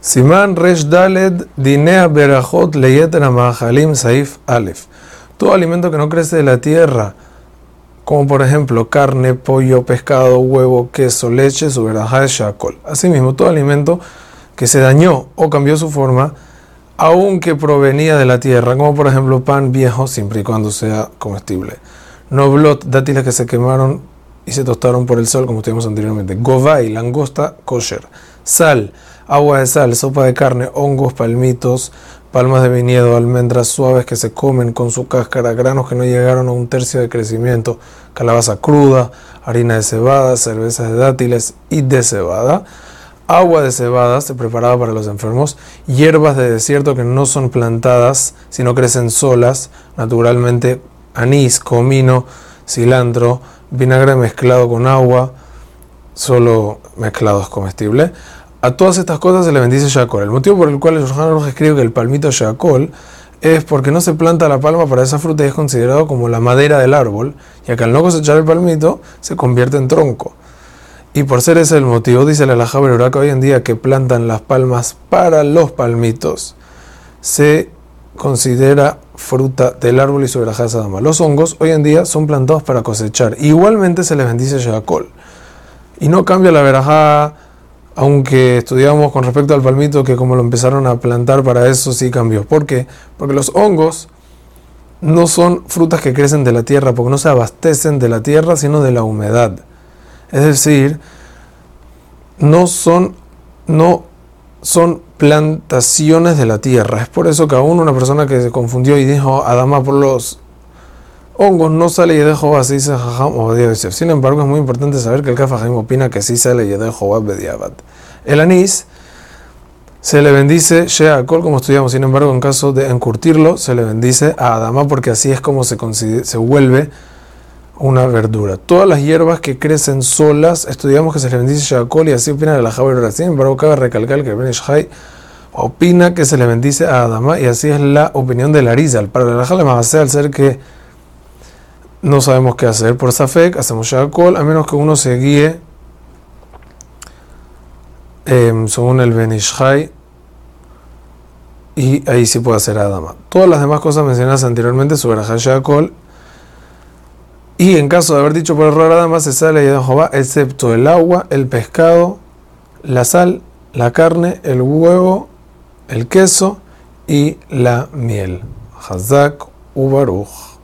Simán Resh Daled Dinea Berajot Leyetra Mahalim Saif Alef. Todo alimento que no crece de la tierra, como por ejemplo carne, pollo, pescado, huevo, queso, leche, su verajá es shakol. Asimismo, todo alimento que se dañó o cambió su forma, aunque provenía de la tierra, como por ejemplo pan viejo, siempre y cuando sea comestible. Noblot, dátiles que se quemaron y se tostaron por el sol, como estuvimos anteriormente. Govai, langosta, kosher. Sal, agua de sal, sopa de carne, hongos, palmitos, palmas de viñedo, almendras suaves que se comen con su cáscara, granos que no llegaron a un tercio de crecimiento, calabaza cruda, harina de cebada, cervezas de dátiles y de cebada, agua de cebada se preparaba para los enfermos, hierbas de desierto que no son plantadas, sino crecen solas, naturalmente anís, comino, cilantro, vinagre mezclado con agua, solo mezclado es comestible, a todas estas cosas se le bendice Shakol. El motivo por el cual el Shulchan escribe que el palmito Shakol es porque no se planta la palma para esa fruta y es considerado como la madera del árbol, y que al no cosechar el palmito se convierte en tronco. Y por ser ese el motivo, dice la Laja que hoy en día que plantan las palmas para los palmitos, se considera fruta del árbol y su verajá dama. Los hongos hoy en día son plantados para cosechar. Igualmente se les bendice Shakol. Y no cambia la verajá aunque estudiamos con respecto al palmito que como lo empezaron a plantar para eso sí cambió. ¿Por qué? Porque los hongos no son frutas que crecen de la tierra, porque no se abastecen de la tierra, sino de la humedad. Es decir, no son, no son plantaciones de la tierra. Es por eso que aún una persona que se confundió y dijo, Adama por los hongos no sale y dejo así dice Jajam o Yosef. Sin embargo, es muy importante saber que el Kafajim opina que sí sale y dejo Bediabat. El anís se le bendice Sheakol, como estudiamos. Sin embargo, en caso de encurtirlo, se le bendice a Adama porque así es como se, se vuelve una verdura. Todas las hierbas que crecen solas, estudiamos que se le bendice Sheakol y así opina la Javier Sin embargo, cabe recalcar que el Benishai opina que se le bendice a Adama y así es la opinión de Larizal. Para la Jale más al ser que no sabemos qué hacer. Por Safek hacemos Shakol, a menos que uno se guíe em, según el Benishai y ahí sí puede hacer Adama. Todas las demás cosas mencionadas anteriormente sobre Shakol y en caso de haber dicho por error Adama se sale de Jehová, excepto el agua, el pescado, la sal, la carne, el huevo, el queso y la miel. Hazak Ubaruch.